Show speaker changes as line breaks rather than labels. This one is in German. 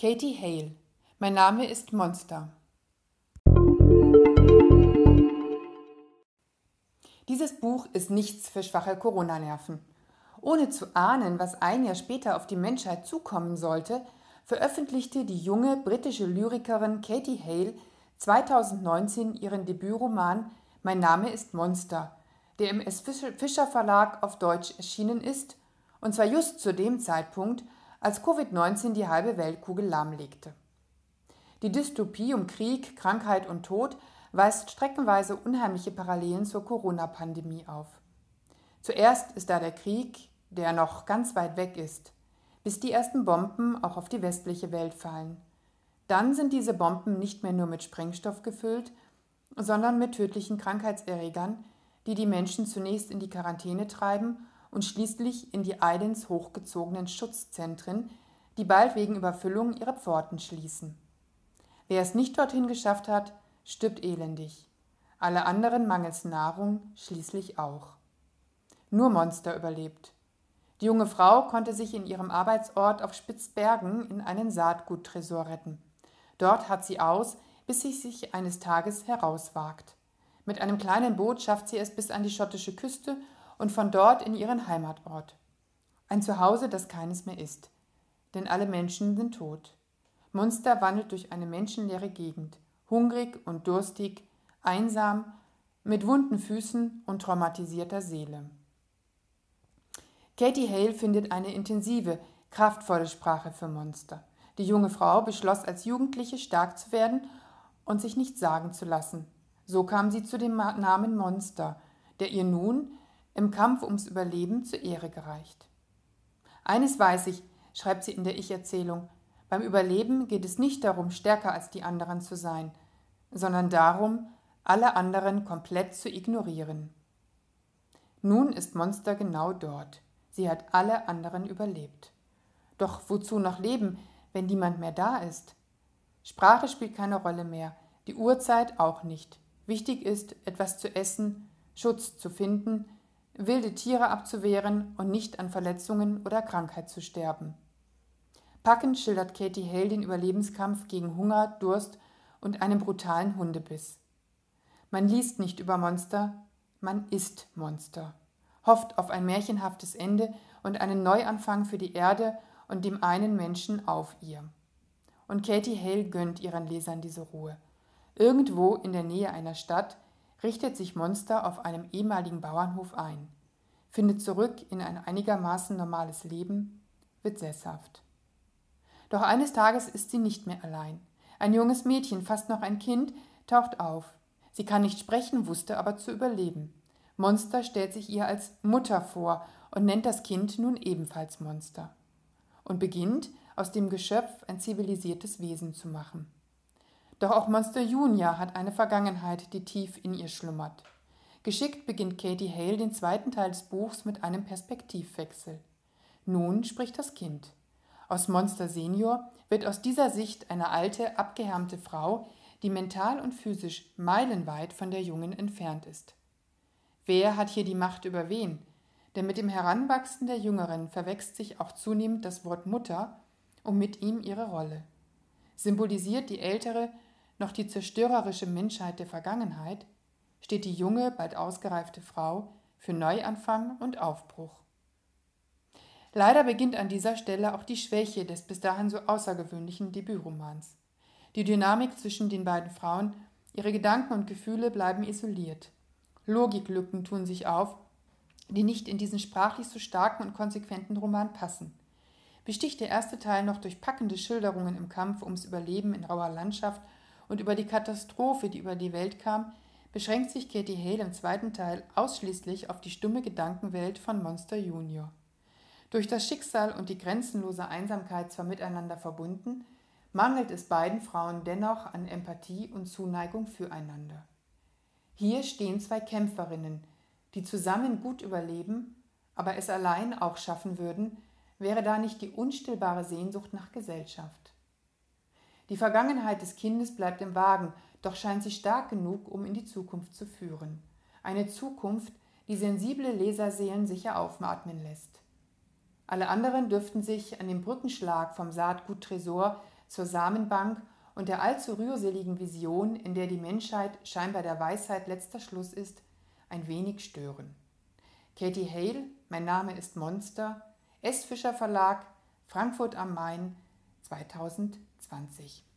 Katie Hale. Mein Name ist Monster. Dieses Buch ist nichts für schwache Corona-Nerven. Ohne zu ahnen, was ein Jahr später auf die Menschheit zukommen sollte, veröffentlichte die junge britische Lyrikerin Katie Hale 2019 ihren Debütroman Mein Name ist Monster, der im S. Fischer Verlag auf Deutsch erschienen ist, und zwar just zu dem Zeitpunkt, als Covid-19 die halbe Weltkugel lahmlegte. Die Dystopie um Krieg, Krankheit und Tod weist streckenweise unheimliche Parallelen zur Corona-Pandemie auf. Zuerst ist da der Krieg, der noch ganz weit weg ist, bis die ersten Bomben auch auf die westliche Welt fallen. Dann sind diese Bomben nicht mehr nur mit Sprengstoff gefüllt, sondern mit tödlichen Krankheitserregern, die die Menschen zunächst in die Quarantäne treiben und schließlich in die eilends hochgezogenen Schutzzentren, die bald wegen Überfüllung ihre Pforten schließen. Wer es nicht dorthin geschafft hat, stirbt elendig. Alle anderen mangels Nahrung schließlich auch. Nur Monster überlebt. Die junge Frau konnte sich in ihrem Arbeitsort auf Spitzbergen in einen Saatguttresor retten. Dort hat sie aus, bis sie sich eines Tages herauswagt. Mit einem kleinen Boot schafft sie es bis an die schottische Küste und von dort in ihren Heimatort. Ein Zuhause, das keines mehr ist. Denn alle Menschen sind tot. Monster wandelt durch eine menschenleere Gegend, hungrig und durstig, einsam, mit wunden Füßen und traumatisierter Seele. Katie Hale findet eine intensive, kraftvolle Sprache für Monster. Die junge Frau beschloss als Jugendliche stark zu werden und sich nichts sagen zu lassen. So kam sie zu dem Namen Monster, der ihr nun im Kampf ums Überleben zur Ehre gereicht. Eines weiß ich, schreibt sie in der Ich-Erzählung, beim Überleben geht es nicht darum, stärker als die anderen zu sein, sondern darum, alle anderen komplett zu ignorieren. Nun ist Monster genau dort. Sie hat alle anderen überlebt. Doch wozu noch leben, wenn niemand mehr da ist? Sprache spielt keine Rolle mehr, die Uhrzeit auch nicht. Wichtig ist, etwas zu essen, Schutz zu finden, wilde Tiere abzuwehren und nicht an Verletzungen oder Krankheit zu sterben. Packend schildert Katie Hale den Überlebenskampf gegen Hunger, Durst und einen brutalen Hundebiss. Man liest nicht über Monster, man ist Monster, hofft auf ein märchenhaftes Ende und einen Neuanfang für die Erde und dem einen Menschen auf ihr. Und Katie Hale gönnt ihren Lesern diese Ruhe. Irgendwo in der Nähe einer Stadt richtet sich Monster auf einem ehemaligen Bauernhof ein, findet zurück in ein einigermaßen normales Leben, wird sesshaft. Doch eines Tages ist sie nicht mehr allein. Ein junges Mädchen, fast noch ein Kind, taucht auf. Sie kann nicht sprechen, wusste aber zu überleben. Monster stellt sich ihr als Mutter vor und nennt das Kind nun ebenfalls Monster. Und beginnt, aus dem Geschöpf ein zivilisiertes Wesen zu machen. Doch auch Monster Junior hat eine Vergangenheit, die tief in ihr schlummert. Geschickt beginnt Katie Hale den zweiten Teil des Buchs mit einem Perspektivwechsel. Nun spricht das Kind. Aus Monster Senior wird aus dieser Sicht eine alte, abgehärmte Frau, die mental und physisch meilenweit von der Jungen entfernt ist. Wer hat hier die Macht über wen? Denn mit dem Heranwachsen der Jüngeren verwächst sich auch zunehmend das Wort Mutter und mit ihm ihre Rolle. Symbolisiert die ältere, noch die zerstörerische Menschheit der Vergangenheit, steht die junge, bald ausgereifte Frau für Neuanfang und Aufbruch. Leider beginnt an dieser Stelle auch die Schwäche des bis dahin so außergewöhnlichen Debütromans. Die Dynamik zwischen den beiden Frauen, ihre Gedanken und Gefühle bleiben isoliert. Logiklücken tun sich auf, die nicht in diesen sprachlich so starken und konsequenten Roman passen. Besticht der erste Teil noch durch packende Schilderungen im Kampf ums Überleben in rauer Landschaft und über die Katastrophe, die über die Welt kam, beschränkt sich Katie Hale im zweiten Teil ausschließlich auf die stumme Gedankenwelt von Monster Junior. Durch das Schicksal und die grenzenlose Einsamkeit zwar miteinander verbunden, mangelt es beiden Frauen dennoch an Empathie und Zuneigung füreinander. Hier stehen zwei Kämpferinnen, die zusammen gut überleben, aber es allein auch schaffen würden, wäre da nicht die unstillbare Sehnsucht nach Gesellschaft. Die Vergangenheit des Kindes bleibt im Wagen, doch scheint sie stark genug, um in die Zukunft zu führen. Eine Zukunft, die sensible Leserseelen sicher aufatmen lässt. Alle anderen dürften sich an dem Brückenschlag vom Saatgut Tresor zur Samenbank und der allzu rührseligen Vision, in der die Menschheit scheinbar der Weisheit letzter Schluss ist, ein wenig stören. Katie Hale, mein Name ist Monster, S. Fischer Verlag, Frankfurt am Main, 2020.